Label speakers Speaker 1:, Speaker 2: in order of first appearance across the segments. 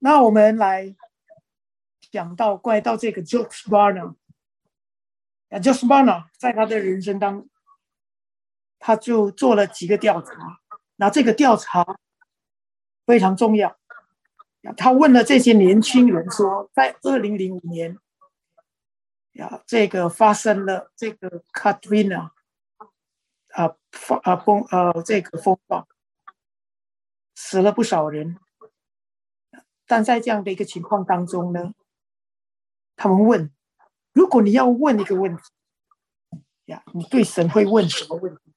Speaker 1: 那我们来讲到怪到这个 j o k e s b a r n e r j o k e s Barna 在他的人生当，他就做了几个调查。那这个调查非常重要。他问了这些年轻人说，在二零零五年，呀，这个发生了这个 Katrina 啊，发啊风呃这个风暴，死了不少人。但在这样的一个情况当中呢，他们问：如果你要问一个问题，呀，你对神会问什么问题？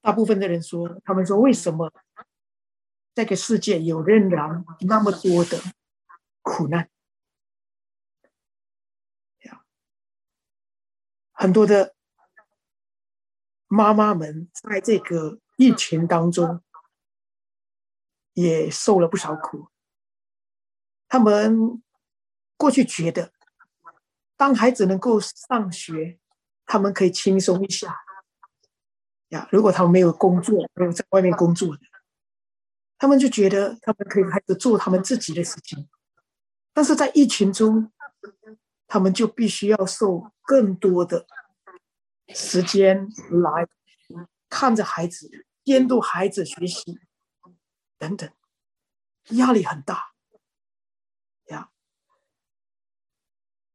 Speaker 1: 大部分的人说，他们说为什么这个世界有仍然那么多的苦难？很多的妈妈们在这个疫情当中。也受了不少苦。他们过去觉得，当孩子能够上学，他们可以轻松一下。呀，如果他们没有工作，没有在外面工作的，他们就觉得他们可以开始做他们自己的事情。但是在疫情中，他们就必须要受更多的时间来看着孩子，监督孩子学习。等等，压力很大呀。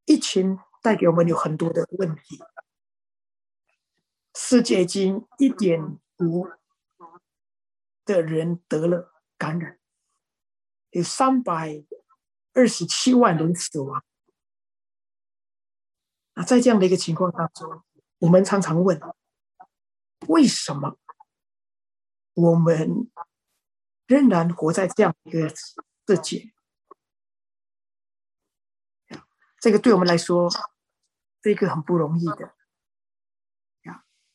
Speaker 1: 疫情带给我们有很多的问题。世界已经一点五的人得了感染，有三百二十七万人死亡。那在这样的一个情况当中，我们常常问：为什么我们？仍然活在这样一个世界，这个对我们来说是一个很不容易的，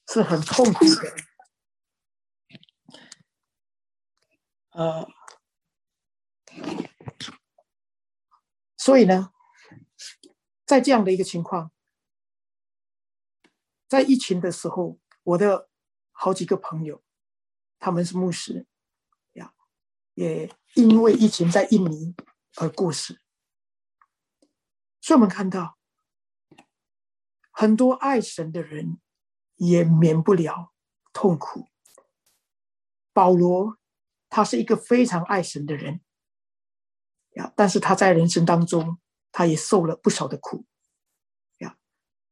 Speaker 1: 是很痛苦的。呃，所以呢，在这样的一个情况，在疫情的时候，我的好几个朋友，他们是牧师。也因为疫情在印尼而过世，所以我们看到很多爱神的人也免不了痛苦。保罗他是一个非常爱神的人，呀，但是他在人生当中他也受了不少的苦，呀。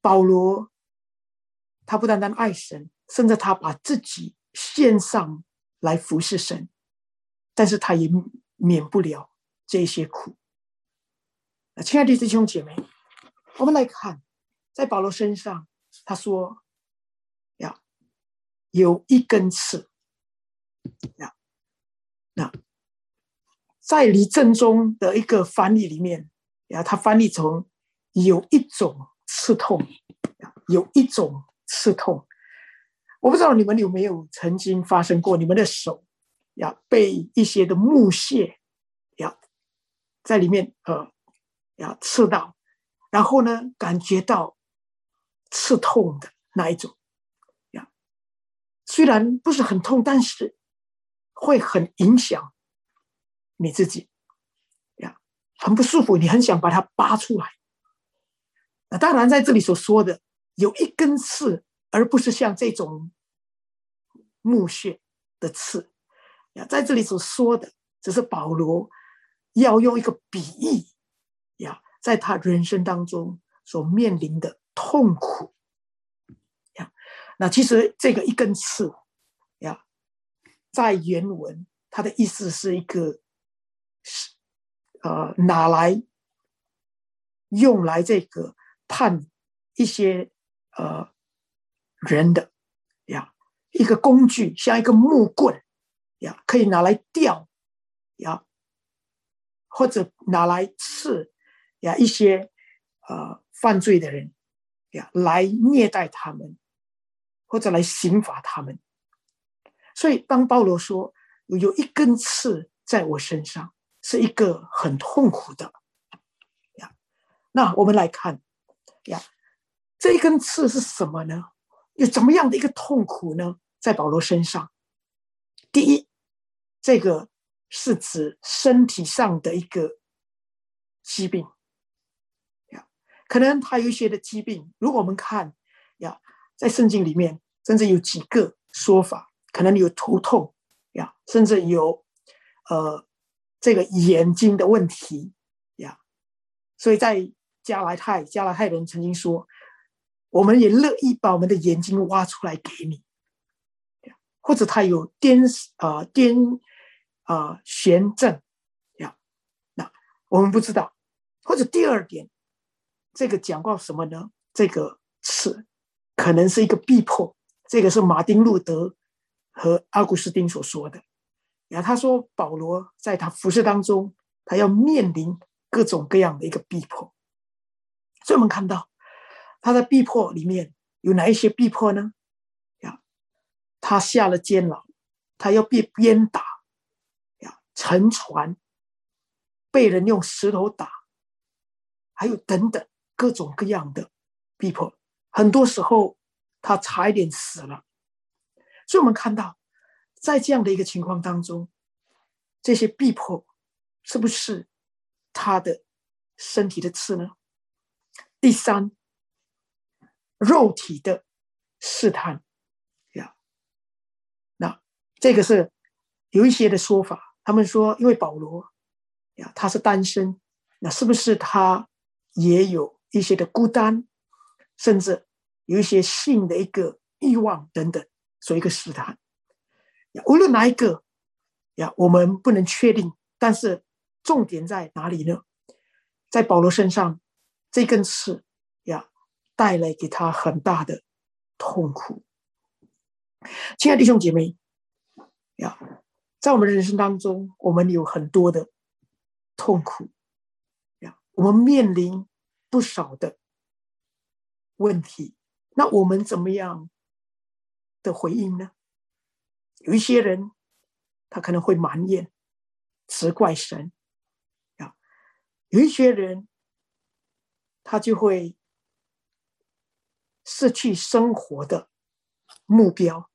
Speaker 1: 保罗他不单单爱神，甚至他把自己献上来服侍神。但是他也免不了这些苦。亲爱的弟兄姐妹，我们来看，在保罗身上，他说：“呀，有一根刺。”呀，那在离正中的一个翻译里面，呀，他翻译成“有一种刺痛”，有一种刺痛。我不知道你们有没有曾经发生过，你们的手。要被一些的木屑，要在里面呃，要刺到，然后呢，感觉到刺痛的那一种，呀，虽然不是很痛，但是会很影响你自己，呀，很不舒服，你很想把它拔出来。那当然，在这里所说的有一根刺，而不是像这种木屑的刺。呀，在这里所说的，只是保罗要用一个比喻呀，在他人生当中所面临的痛苦呀。那其实这个一根刺呀，在原文它的意思是一个是呃拿来用来这个判一些呃人的呀一个工具，像一个木棍。呀，可以拿来吊，呀，或者拿来刺，呀，一些呃犯罪的人，呀，来虐待他们，或者来刑罚他们。所以，当保罗说有一根刺在我身上，是一个很痛苦的，呀，那我们来看，呀，这一根刺是什么呢？有怎么样的一个痛苦呢？在保罗身上，第一。这个是指身体上的一个疾病。呀，可能他有一些的疾病，如果我们看呀，在圣经里面，甚至有几个说法，可能有头痛呀，甚至有呃这个眼睛的问题呀。所以在加拉太，加拉太人曾经说，我们也乐意把我们的眼睛挖出来给你。或者他有癫啊癫啊眩症呀，那我们不知道。或者第二点，这个讲过什么呢？这个是可能是一个逼迫。这个是马丁路德和阿古斯丁所说的。呀，他说保罗在他服饰当中，他要面临各种各样的一个逼迫。所以我们看到他的逼迫里面有哪一些逼迫呢？呀他下了监牢，他要被鞭打，沉船，被人用石头打，还有等等各种各样的逼迫，很多时候他差一点死了。所以，我们看到，在这样的一个情况当中，这些逼迫是不是他的身体的刺呢？第三，肉体的试探呀，那。这个是有一些的说法，他们说，因为保罗呀，他是单身，那是不是他也有一些的孤单，甚至有一些性的一个欲望等等，所以一个试探。无论哪一个呀，我们不能确定，但是重点在哪里呢？在保罗身上，这根刺呀，带来给他很大的痛苦。亲爱的弟兄姐妹。呀，在我们人生当中，我们有很多的痛苦，呀，我们面临不少的问题。那我们怎么样的回应呢？有一些人，他可能会埋怨、责怪神，呀，有一些人，他就会失去生活的目标，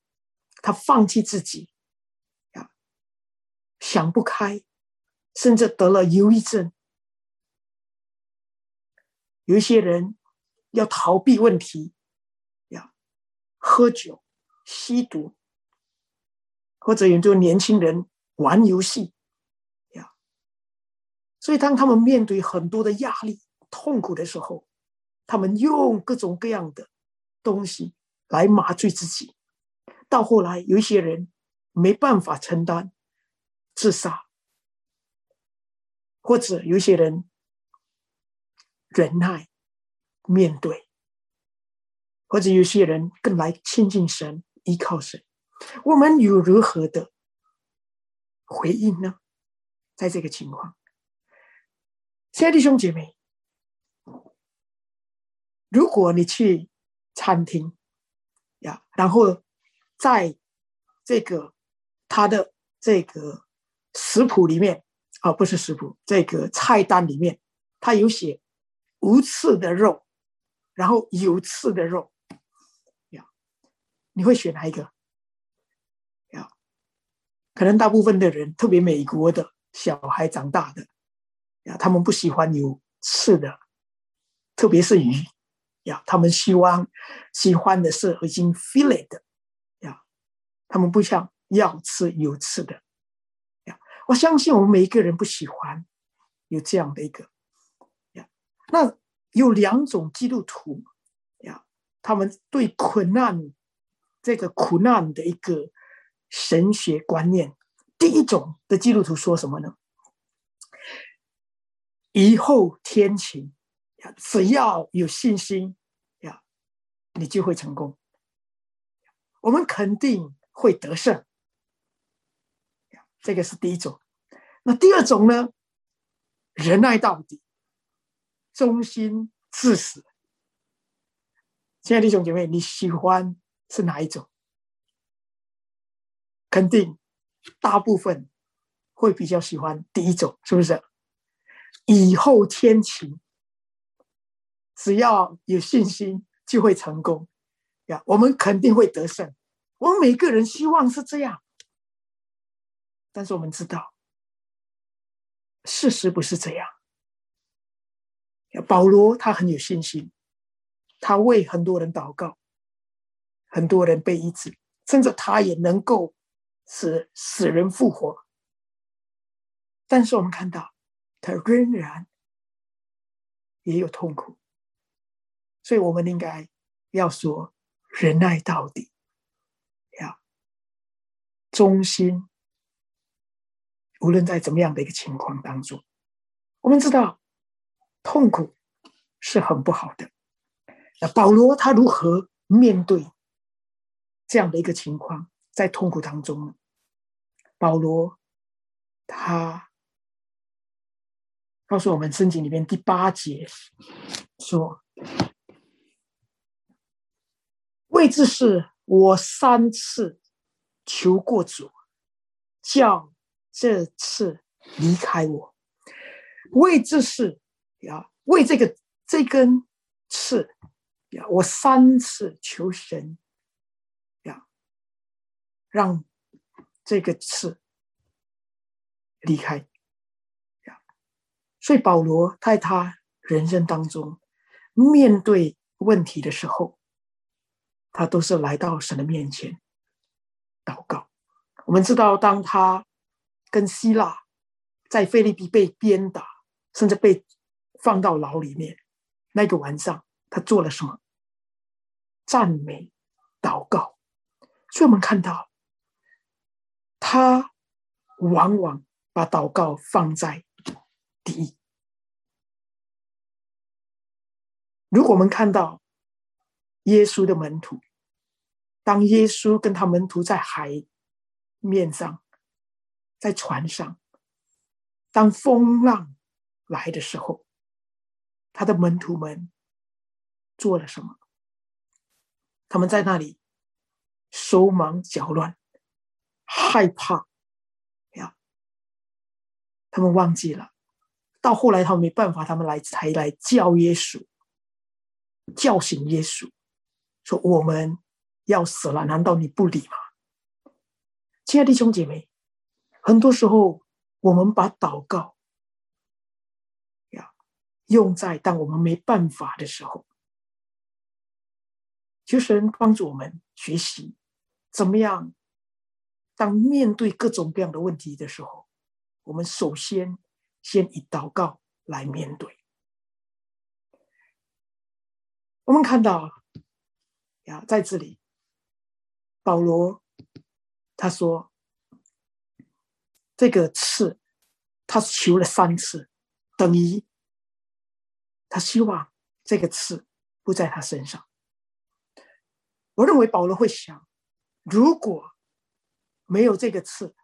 Speaker 1: 他放弃自己。想不开，甚至得了忧郁症。有一些人要逃避问题，呀，喝酒、吸毒，或者有很年轻人玩游戏，呀。所以，当他们面对很多的压力、痛苦的时候，他们用各种各样的东西来麻醉自己。到后来，有一些人没办法承担。自杀，或者有些人忍耐面对，或者有些人更来亲近神、依靠神。我们有如何的回应呢？在这个情况，亲爱的弟兄姐妹，如果你去餐厅呀，然后在这个他的这个。食谱里面啊，不是食谱，这个菜单里面，它有写无刺的肉，然后有刺的肉，呀，你会选哪一个？呀，可能大部分的人，特别美国的小孩长大的，呀，他们不喜欢有刺的，特别是鱼，呀，他们希望喜欢的是已经 fillet 的，呀，他们不想要吃有刺的。我相信我们每一个人不喜欢有这样的一个呀。那有两种基督徒呀，他们对苦难这个苦难的一个神学观念。第一种的基督徒说什么呢？以后天晴呀，只要有信心呀，你就会成功。我们肯定会得胜。这个是第一种，那第二种呢？仁爱到底，忠心至死。亲爱的弟兄姐妹，你喜欢是哪一种？肯定大部分会比较喜欢第一种，是不是？以后天晴，只要有信心就会成功呀。我们肯定会得胜，我们每个人希望是这样。但是我们知道，事实不是这样。保罗他很有信心，他为很多人祷告，很多人被医治，甚至他也能够使死人复活。但是我们看到，他仍然也有痛苦，所以我们应该要说忍耐到底，要忠心。无论在怎么样的一个情况当中，我们知道痛苦是很不好的。那保罗他如何面对这样的一个情况，在痛苦当中呢？保罗他告诉我们，圣经里面第八节说：“为这事，我三次求过主，叫。”这次离开我，为这事呀，为这个这根刺呀，我三次求神呀，让这个刺离开呀。所以保罗在他人生当中面对问题的时候，他都是来到神的面前祷告。我们知道，当他跟希腊在菲律宾被鞭打，甚至被放到牢里面。那个晚上，他做了什么？赞美、祷告。所以我们看到，他往往把祷告放在第一。如果我们看到耶稣的门徒，当耶稣跟他门徒在海面上。在船上，当风浪来的时候，他的门徒们做了什么？他们在那里手忙脚乱，害怕呀。他们忘记了，到后来他们没办法，他们来才来叫耶稣，叫醒耶稣，说：“我们要死了，难道你不理吗？”亲爱的弟兄姐妹。很多时候，我们把祷告呀用在当我们没办法的时候，求神帮助我们学习怎么样。当面对各种各样的问题的时候，我们首先先以祷告来面对。我们看到呀，在这里，保罗他说。这个刺，他求了三次，等于他希望这个刺不在他身上。我认为保罗会想，如果没有这个刺，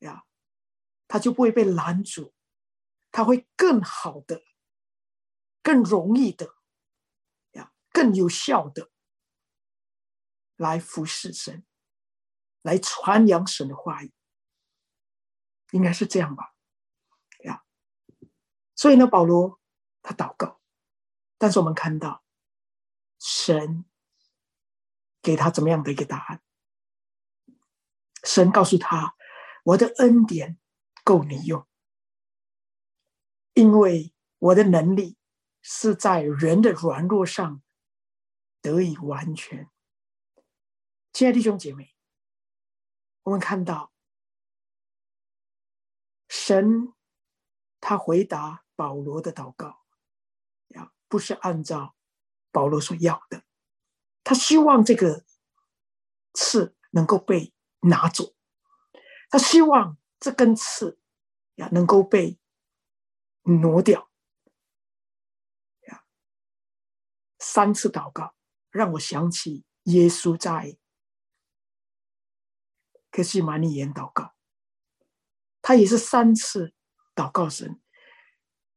Speaker 1: 呀，他就不会被拦阻，他会更好的、更容易的，呀，更有效的来服侍神，来传扬神的话语。应该是这样吧，呀，所以呢，保罗他祷告，但是我们看到神给他怎么样的一个答案？神告诉他：“我的恩典够你用，因为我的能力是在人的软弱上得以完全。”亲爱的弟兄姐妹，我们看到。神，他回答保罗的祷告，呀，不是按照保罗所要的，他希望这个刺能够被拿走，他希望这根刺呀能够被挪掉，呀，三次祷告让我想起耶稣在客西马尼园祷告。他也是三次祷告神，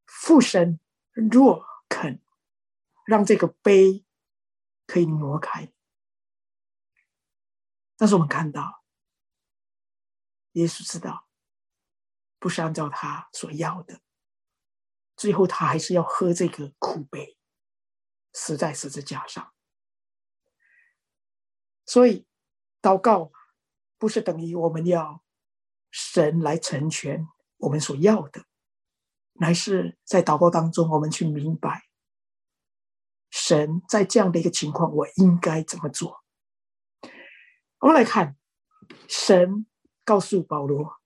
Speaker 1: 父神若肯让这个杯可以挪开，但是我们看到耶稣知道不是按照他所要的，最后他还是要喝这个苦杯，死在十字架上。所以祷告不是等于我们要。神来成全我们所要的，乃是在祷告当中，我们去明白，神在这样的一个情况，我应该怎么做？我们来看，神告诉保罗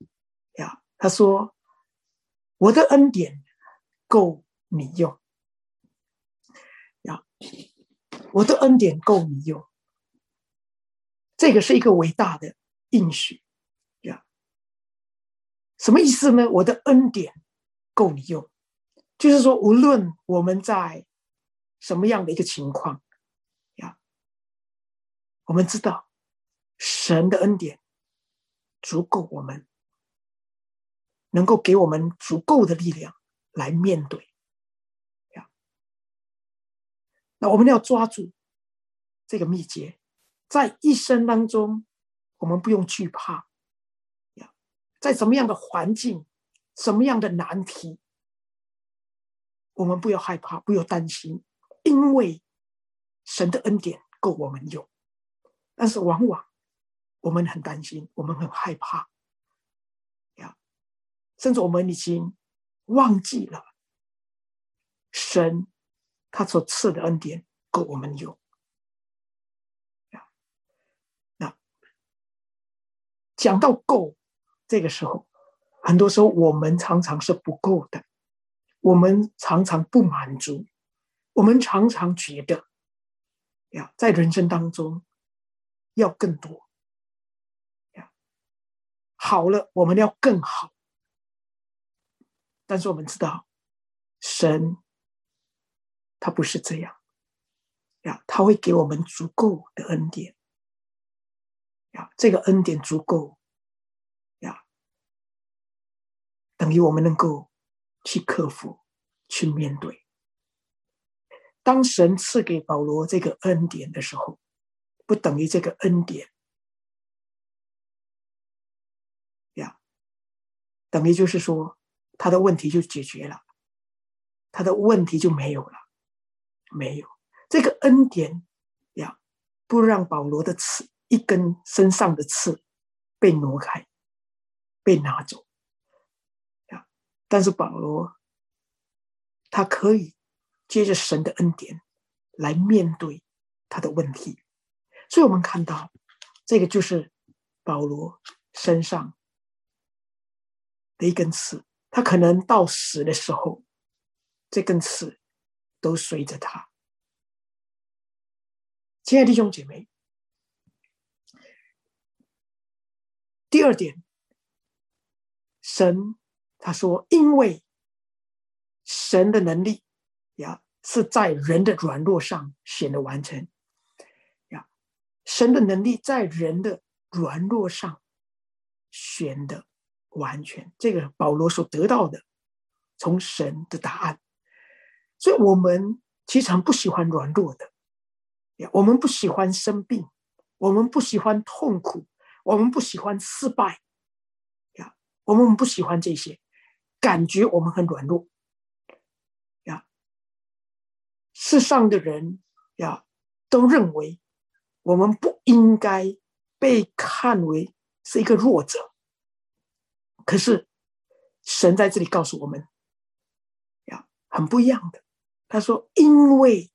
Speaker 1: 呀，他说：“我的恩典够你用。”呀，我的恩典够你用。这个是一个伟大的应许。什么意思呢？我的恩典够你用，就是说，无论我们在什么样的一个情况呀，我们知道。神的恩典足够我们，能够给我们足够的力量来面对。呀那我们要抓住这个秘诀，在一生当中，我们不用惧怕。在什么样的环境，什么样的难题，我们不要害怕，不要担心，因为神的恩典够我们用。但是往往。我们很担心，我们很害怕，呀，甚至我们已经忘记了神他所赐的恩典够我们用，那讲到够，这个时候，很多时候我们常常是不够的，我们常常不满足，我们常常觉得，呀，在人生当中要更多。呀好了，我们要更好。但是我们知道，神他不是这样呀，他会给我们足够的恩典呀，这个恩典足够等于我们能够去克服、去面对。当神赐给保罗这个恩典的时候，不等于这个恩典呀。等于就是说，他的问题就解决了，他的问题就没有了，没有这个恩典呀，不让保罗的刺一根身上的刺被挪开，被拿走。但是保罗他可以借着神的恩典来面对他的问题，所以我们看到这个就是保罗身上。的一根刺，他可能到死的时候，这根刺都随着他。亲爱的弟兄姐妹，第二点，神他说，因为神的能力呀是在人的软弱上显得完成呀，神的能力在人的软弱上显得。完全，这个保罗所得到的，从神的答案，所以我们其实很不喜欢软弱的，呀我们不喜欢生病，我们不喜欢痛苦，我们不喜欢失败，呀，我们不喜欢这些，感觉我们很软弱，呀，世上的人呀都认为我们不应该被看为是一个弱者。可是，神在这里告诉我们，呀，很不一样的。他说：“因为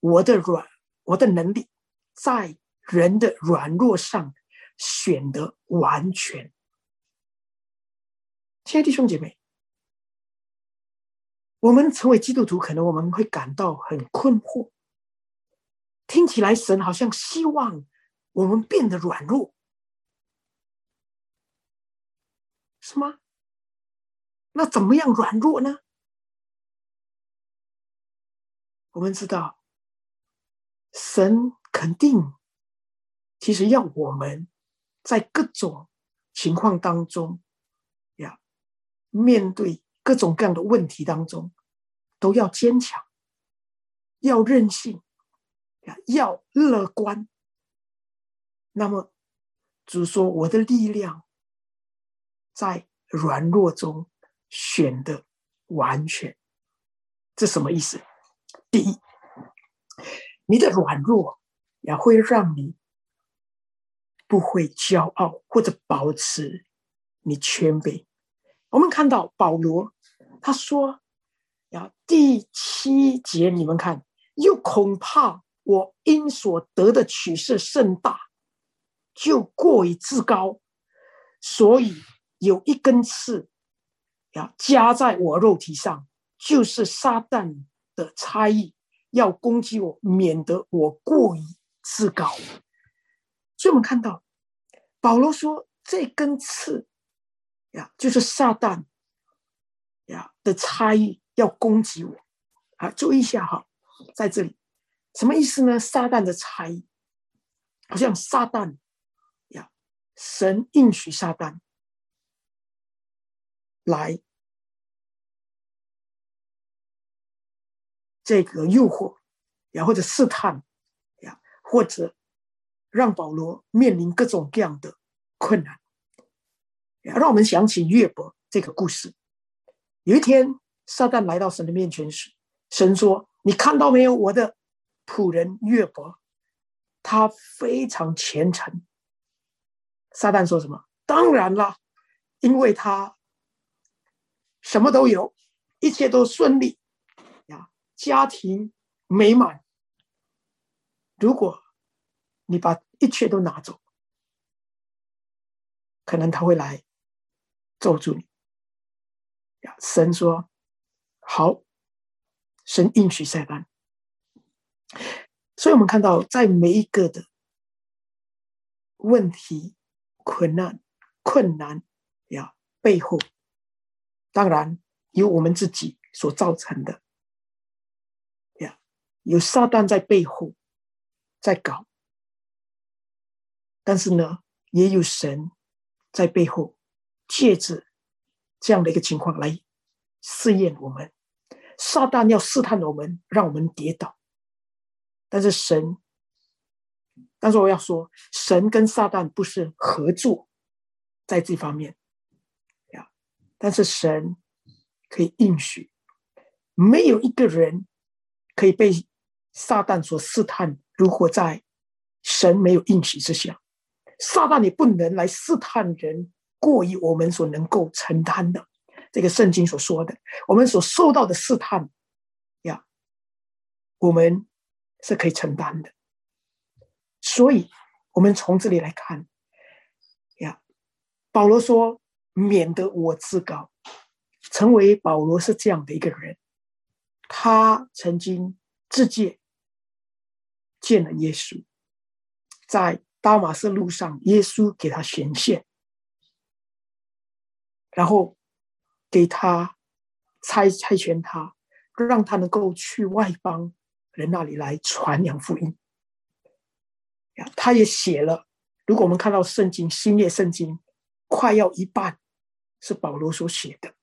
Speaker 1: 我的软，我的能力在人的软弱上显得完全。”亲爱的弟兄姐妹，我们成为基督徒，可能我们会感到很困惑。听起来，神好像希望我们变得软弱。是吗？那怎么样软弱呢？我们知道，神肯定其实要我们在各种情况当中呀，面对各种各样的问题当中，都要坚强，要任性，要乐观。那么，主说：“我的力量。”在软弱中显得完全，这什么意思？第一，你的软弱也会让你不会骄傲，或者保持你谦卑。我们看到保罗他说：“呀，第七节你们看，又恐怕我因所得的取色甚大，就过于自高，所以有一根刺，呀，加在我肉体上，就是撒旦的差役，要攻击我，免得我过于自高。”所以我们看到保罗说：“这根刺。”呀，就是撒旦呀的差异要攻击我啊！注意一下哈，在这里什么意思呢？撒旦的差异，好像撒旦呀，神应许撒旦来这个诱惑呀，或者试探呀，或者让保罗面临各种各样的困难。让我们想起约伯这个故事。有一天，撒旦来到神的面前时，神说：“你看到没有，我的仆人约伯，他非常虔诚。”撒旦说什么？当然了，因为他什么都有，一切都顺利呀，家庭美满。如果你把一切都拿走，可能他会来。咒住你！神说：“好，神应许撒旦。”所以，我们看到，在每一个的问题、困难、困难呀背后，当然有我们自己所造成的呀，有撒旦在背后在搞，但是呢，也有神在背后。借着这样的一个情况来试验我们，撒旦要试探我们，让我们跌倒。但是神，但是我要说，神跟撒旦不是合作在这方面呀。但是神可以应许，没有一个人可以被撒旦所试探，如果在神没有应许之下，撒旦也不能来试探人。过于我们所能够承担的，这个圣经所说的，我们所受到的试探呀，我们是可以承担的。所以，我们从这里来看呀，保罗说：“免得我自高，成为保罗是这样的一个人。他曾经自荐见了耶稣，在大马色路上，耶稣给他显现。”然后给他差差遣他，让他能够去外邦人那里来传扬福音。呀，他也写了。如果我们看到圣经新约圣经，快要一半是保罗所写的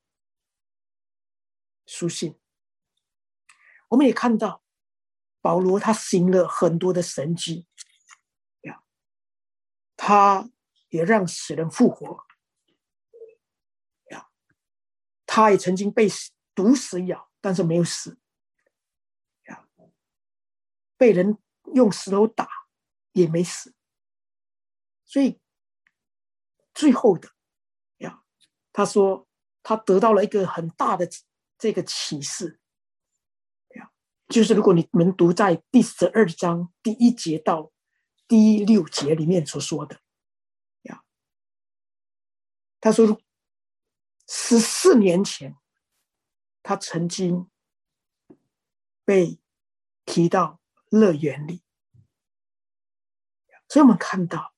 Speaker 1: 书信。我们也看到保罗他行了很多的神迹，呀，他也让死人复活。他也曾经被毒蛇咬，但是没有死。呀，被人用石头打也没死。所以最后的呀，他说他得到了一个很大的这个启示。呀，就是如果你们读在第十二章第一节到第六节里面所说的，呀，他说。十四年前，他曾经被提到乐园里，所以我们看到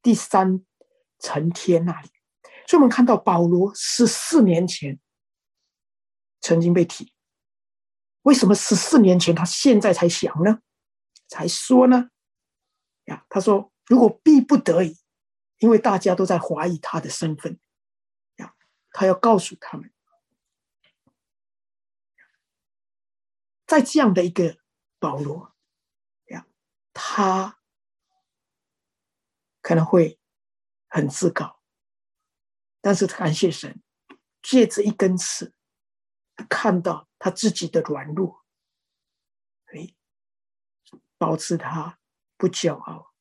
Speaker 1: 第三层天那里，所以我们看到保罗十四年前曾经被提，为什么十四年前他现在才想呢？才说呢？呀，他说如果逼不得已，因为大家都在怀疑他的身份。他要告诉他们，在这样的一个保罗呀，他可能会很自高，但是感谢神，借着一根刺，看到他自己的软弱，哎，保持他不骄傲，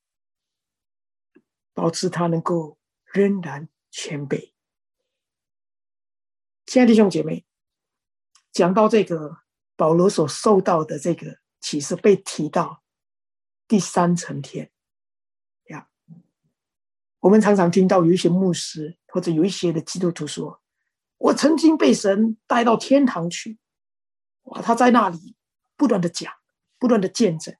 Speaker 1: 保持他能够仍然谦卑。亲爱的弟兄姐妹，讲到这个保罗所受到的这个启示被提到第三层天呀，我们常常听到有一些牧师或者有一些的基督徒说：“我曾经被神带到天堂去。”哇，他在那里不断的讲，不断的见证，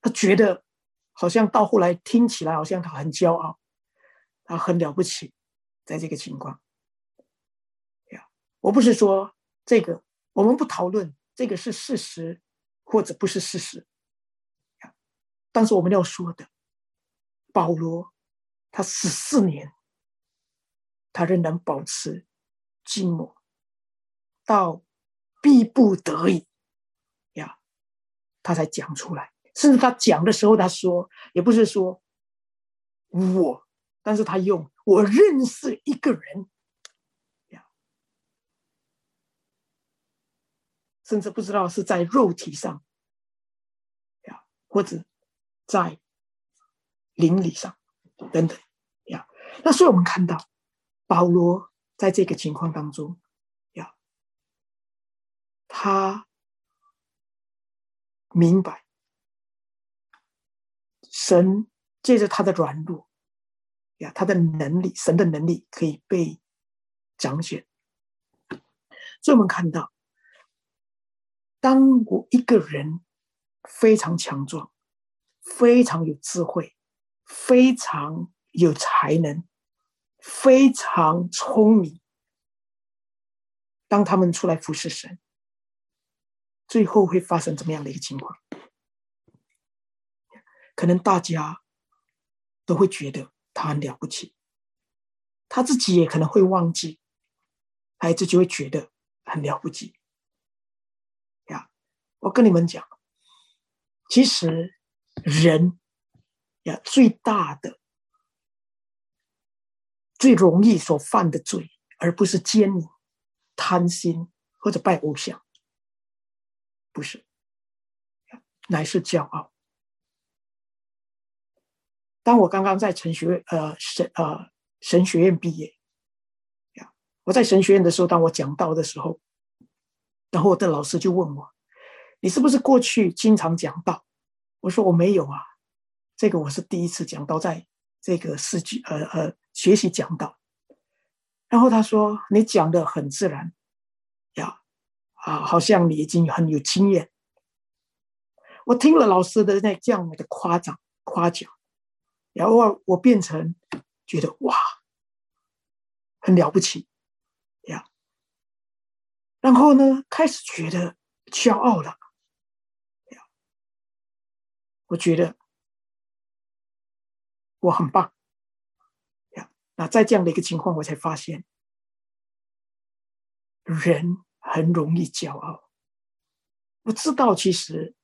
Speaker 1: 他觉得好像到后来听起来好像他很骄傲，他很了不起，在这个情况。我不是说这个，我们不讨论这个是事实或者不是事实。但是我们要说的，保罗他十四年，他仍然保持寂寞，到逼不得已呀，他才讲出来。甚至他讲的时候，他说也不是说我，但是他用我认识一个人。甚至不知道是在肉体上，呀，或者在灵里上，等等，呀，那所以我们看到保罗在这个情况当中，呀，他明白神借着他的软弱，呀，他的能力，神的能力可以被彰显，所以我们看到。当我一个人非常强壮、非常有智慧、非常有才能、非常聪明，当他们出来服侍神，最后会发生怎么样的一个情况？可能大家都会觉得他很了不起，他自己也可能会忘记，孩子就会觉得很了不起。我跟你们讲，其实人呀，最大的、最容易所犯的罪，而不是奸淫、贪心或者拜偶像，不是，乃是骄傲。当我刚刚在神学呃神呃神学院毕业呀，我在神学院的时候，当我讲道的时候，然后我的老师就问我。你是不是过去经常讲道？我说我没有啊，这个我是第一次讲到，在这个世纪呃呃学习讲道。然后他说你讲的很自然，呀啊，好像你已经很有经验。我听了老师的那这样的夸奖夸奖，然后我变成觉得哇，很了不起呀。然后呢，开始觉得骄傲了。我觉得我很棒！那在这样的一个情况，我才发现人很容易骄傲。我知道，其实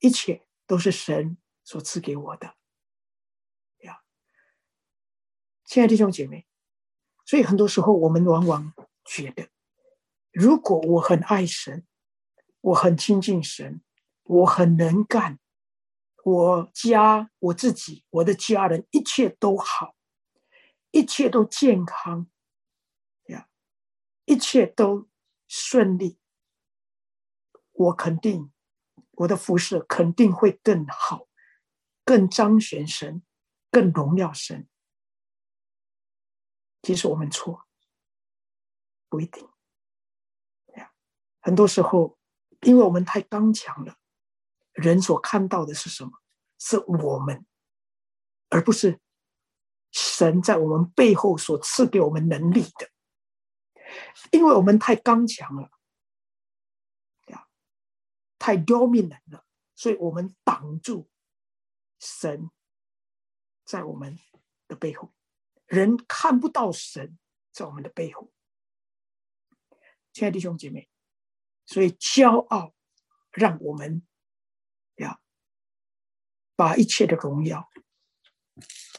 Speaker 1: 一切都是神所赐给我的呀，亲爱的弟兄姐妹。所以很多时候，我们往往觉得，如果我很爱神，我很亲近神。我很能干，我家我自己，我的家人一切都好，一切都健康，呀，一切都顺利。我肯定我的服侍肯定会更好，更彰显神，更荣耀神。其实我们错，不一定。很多时候，因为我们太刚强了。人所看到的是什么？是我们，而不是神在我们背后所赐给我们能力的。因为我们太刚强了，呀，太 dominant 了，所以我们挡住神在我们的背后，人看不到神在我们的背后。亲爱的弟兄姐妹，所以骄傲让我们。把一切的荣耀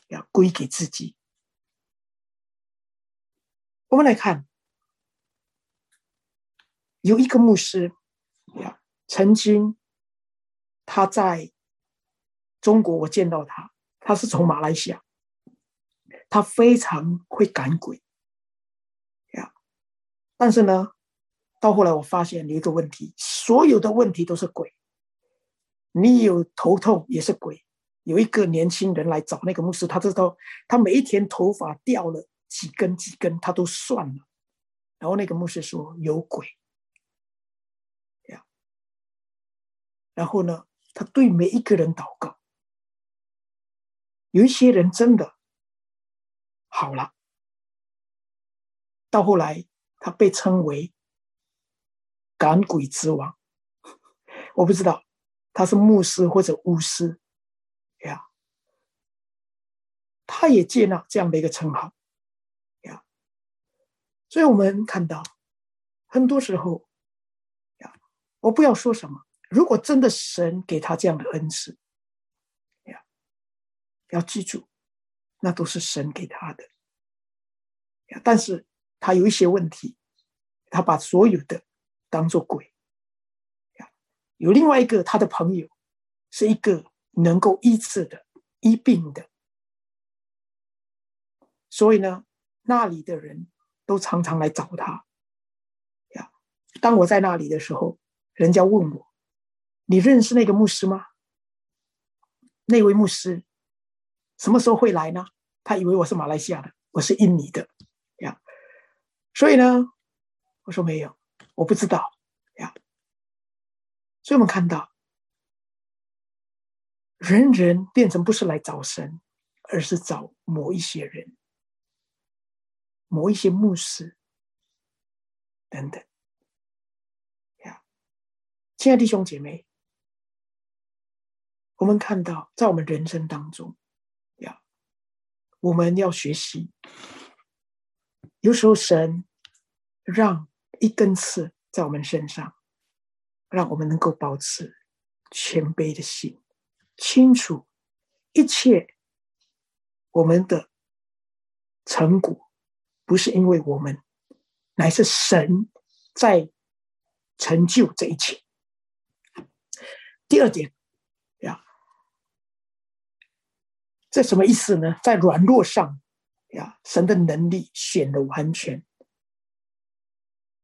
Speaker 1: 要归给自己。我们来看，有一个牧师呀，曾经他在中国，我见到他，他是从马来西亚，他非常会赶鬼呀，但是呢，到后来我发现有一个问题，所有的问题都是鬼。你有头痛也是鬼。有一个年轻人来找那个牧师，他知道他每一天头发掉了几根几根，他都算了。然后那个牧师说有鬼，呀，然后呢，他对每一个人祷告，有一些人真的好了。到后来，他被称为赶鬼之王。我不知道他是牧师或者巫师。呀，他也接纳这样的一个称号，呀，所以我们看到很多时候，呀，我不要说什么，如果真的神给他这样的恩赐，呀，要记住，那都是神给他的，但是他有一些问题，他把所有的当做鬼，有另外一个他的朋友是一个。能够医治的、医病的，所以呢，那里的人都常常来找他。呀，当我在那里的时候，人家问我：“你认识那个牧师吗？”那位牧师什么时候会来呢？他以为我是马来西亚的，我是印尼的。呀，所以呢，我说没有，我不知道。所以我们看到。人人变成不是来找神，而是找某一些人、某一些牧师等等。呀，亲爱的弟兄姐妹，我们看到在我们人生当中，呀，我们要学习。有时候神让一根刺在我们身上，让我们能够保持谦卑的心。清楚一切，我们的成果不是因为我们，乃是神在成就这一切。第二点呀，这什么意思呢？在软弱上呀，神的能力显得完全。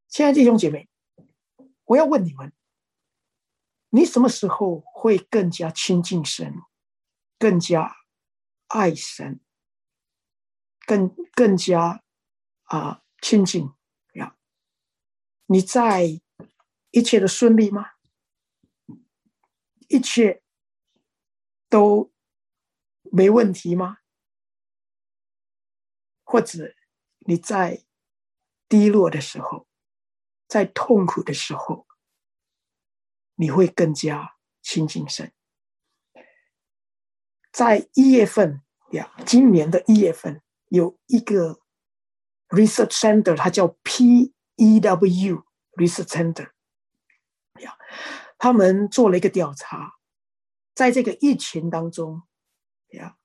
Speaker 1: 亲爱弟兄姐妹，我要问你们。你什么时候会更加亲近神，更加爱神，更更加啊亲近呀？你在一切的顺利吗？一切都没问题吗？或者你在低落的时候，在痛苦的时候？你会更加亲近神。在一月份呀，今年的一月份有一个 research center，它叫 P E W research center 呀，他们做了一个调查，在这个疫情当中呀，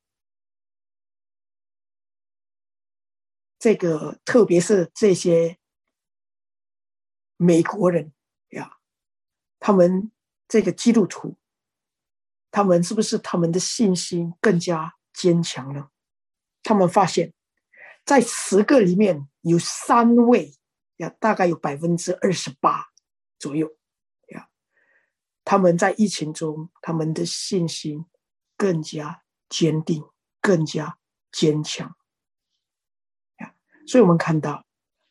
Speaker 1: 这个特别是这些美国人。他们这个基督徒，他们是不是他们的信心更加坚强了？他们发现，在十个里面有三位呀，大概有百分之二十八左右呀，他们在疫情中，他们的信心更加坚定，更加坚强呀。所以，我们看到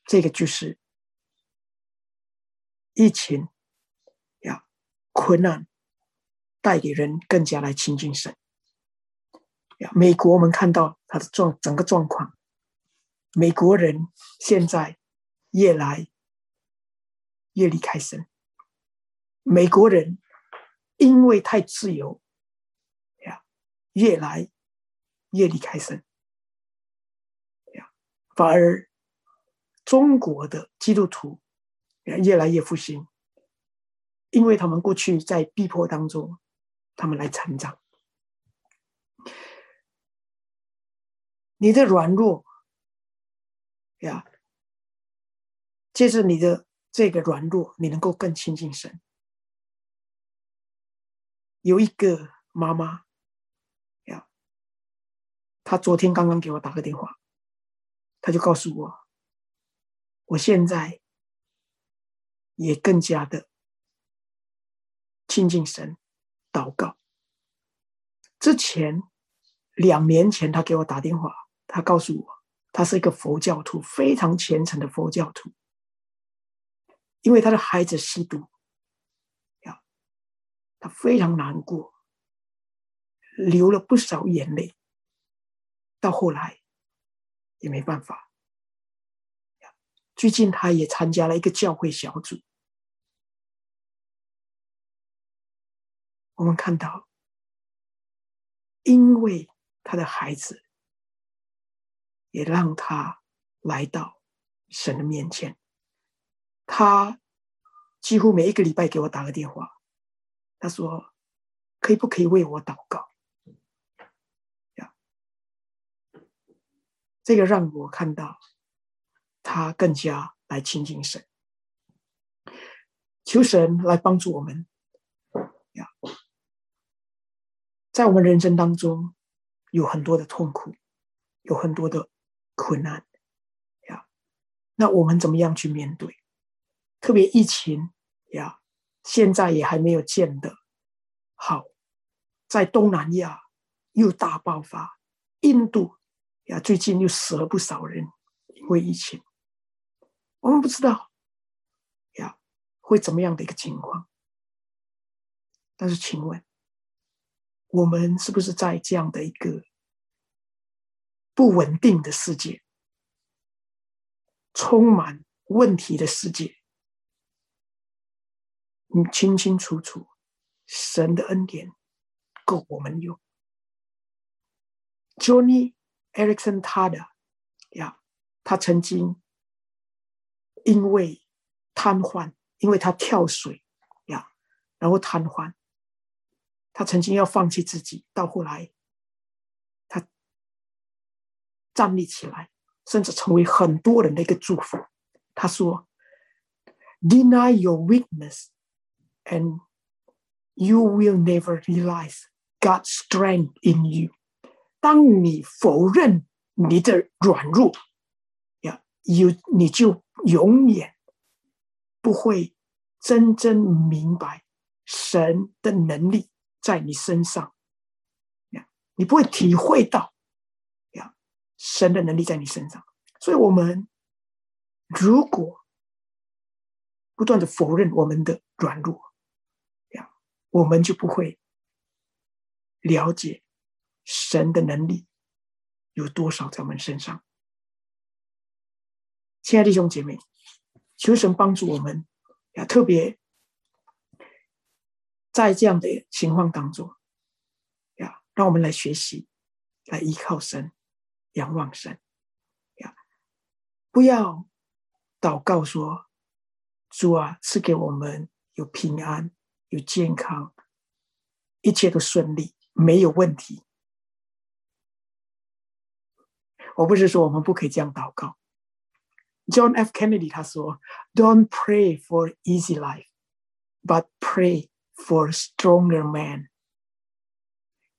Speaker 1: 这个就是疫情。困难带给人更加来亲近神。美国我们看到他的状整个状况，美国人现在越来越离开神。美国人因为太自由，呀，越来越离开神。呀，反而中国的基督徒越来越复兴。因为他们过去在逼迫当中，他们来成长。你的软弱呀，借着你的这个软弱，你能够更亲近神。有一个妈妈呀，她昨天刚刚给我打个电话，她就告诉我，我现在也更加的亲近神，祷告。之前两年前，他给我打电话，他告诉我，他是一个佛教徒，非常虔诚的佛教徒。因为他的孩子吸毒，呀，他非常难过，流了不少眼泪。到后来也没办法。最近他也参加了一个教会小组，我们看到，因为他的孩子，也让他来到神的面前。他几乎每一个礼拜给我打个电话，他说：“可以不可以为我祷告？”呀，这个让我看到他更加来亲近神，求神来帮助我们。呀，在我们人生当中有很多的痛苦，有很多的困难，呀，那我们怎么样去面对？特别疫情呀，现在也还没有见得好，在东南亚又大爆发，印度呀最近又死了不少人，因为疫情，我们不知道呀会怎么样的一个情况。但是，请问我们是不是在这样的一个不稳定的世界，充满问题的世界？你清清楚楚，神的恩典够我们用。Johnny Erickson 他的呀，他曾经因为瘫痪，因为他跳水呀，然后瘫痪。他曾经要放弃自己，到后来他站立起来，甚至成为很多人的一个祝福。他说：“Deny your weakness。” And you will never realize God's strength in you。当你否认你的软弱，呀，有你就永远不会真正明白神的能力在你身上。呀，你不会体会到呀，神的能力在你身上。所以，我们如果不断的否认我们的软弱，我们就不会了解神的能力有多少在我们身上。亲爱的弟兄姐妹，求神帮助我们，呀，特别在这样的情况当中，呀，让我们来学习，来依靠神，仰望神，呀，不要祷告说：“主啊，赐给我们有平安。”有健康，一切都顺利，没有问题。我不是说我们不可以这样祷告。John F. Kennedy 他说：“Don't pray for easy life, but pray for stronger man。”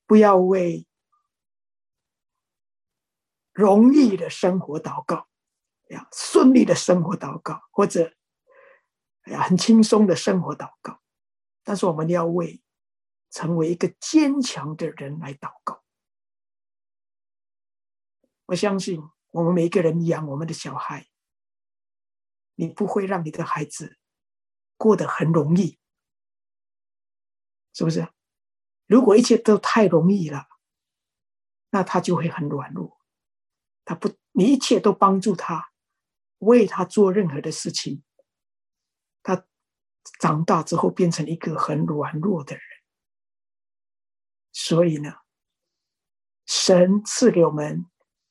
Speaker 1: 不要为容易的生活祷告，呀，顺利的生活祷告，或者呀，很轻松的生活祷告。但是我们要为成为一个坚强的人来祷告。我相信我们每一个人养我们的小孩，你不会让你的孩子过得很容易，是不是？如果一切都太容易了，那他就会很软弱。他不，你一切都帮助他，为他做任何的事情，他。长大之后变成一个很软弱的人，所以呢，神赐给我们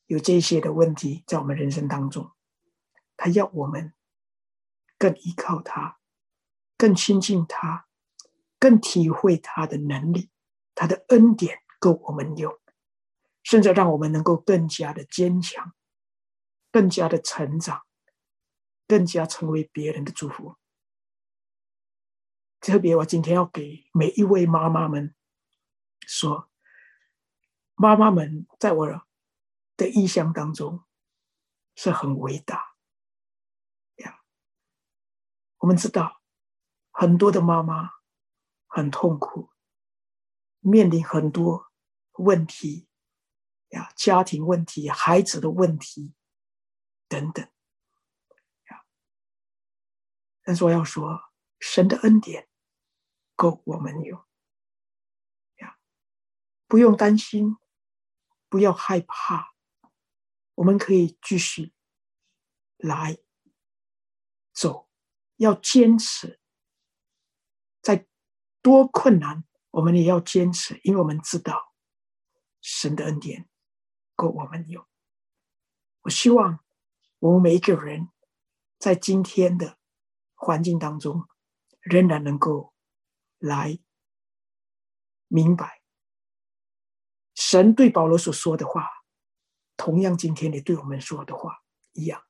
Speaker 1: 有这些的问题在我们人生当中，他要我们更依靠他，更亲近他，更体会他的能力，他的恩典够我们用，甚至让我们能够更加的坚强，更加的成长，更加成为别人的祝福。特别，我今天要给每一位妈妈们说：妈妈们在我的异乡当中是很伟大呀。我们知道，很多的妈妈很痛苦，面临很多问题呀，家庭问题、孩子的问题等等呀。但是我要说，神的恩典够我们用呀，不用担心，不要害怕，我们可以继续来走，要坚持。在多困难，我们也要坚持，因为我们知道神的恩典够我们用。我希望我们每一个人在今天的环境当中，仍然能够来明白神对保罗所说的话，同样今天也对我们说的话一样。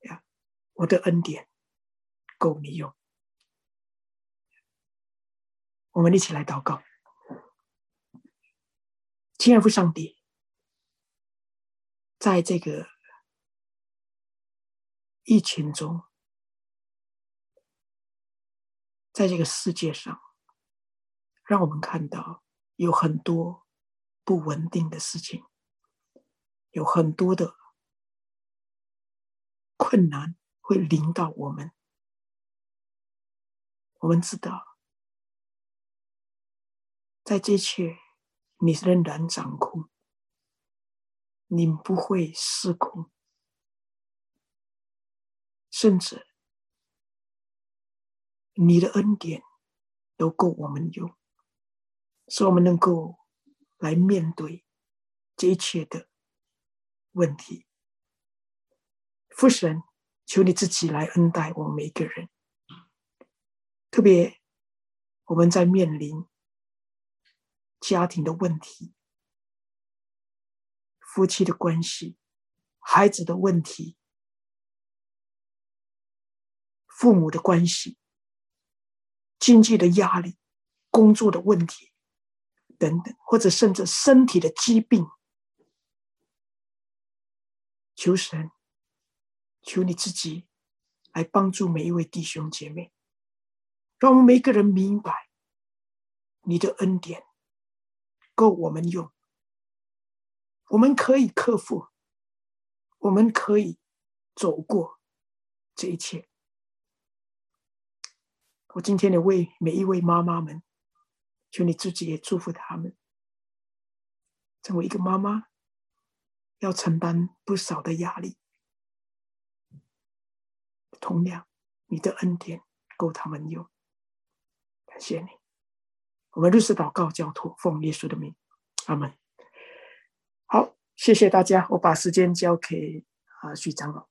Speaker 1: 呀，我的恩典够你用。我们一起来祷告，亲爱的父上帝，在这个疫情中，在这个世界上，让我们看到有很多不稳定的事情，有很多的困难会临到我们。我们知道。在这一切，你仍然掌控，你不会失控，甚至你的恩典都够我们用，使我们能够来面对这一切的问题。父神，求你自己来恩待我们每一个人，特别我们在面临。家庭的问题、夫妻的关系、孩子的问题、父母的关系、经济的压力、工作的问题等等，或者甚至身体的疾病，求神，求你自己来帮助每一位弟兄姐妹，让我们每个人明白你的恩典。够我们用，我们可以克服，我们可以走过这一切。我今天也为每一位妈妈们，求你自己也祝福他们。成为一个妈妈，要承担不少的压力，同样，你的恩典够他们用。感谢你。我们如此祷告，交托，奉耶稣的名，阿门。好，谢谢大家，我把时间交给啊许长老。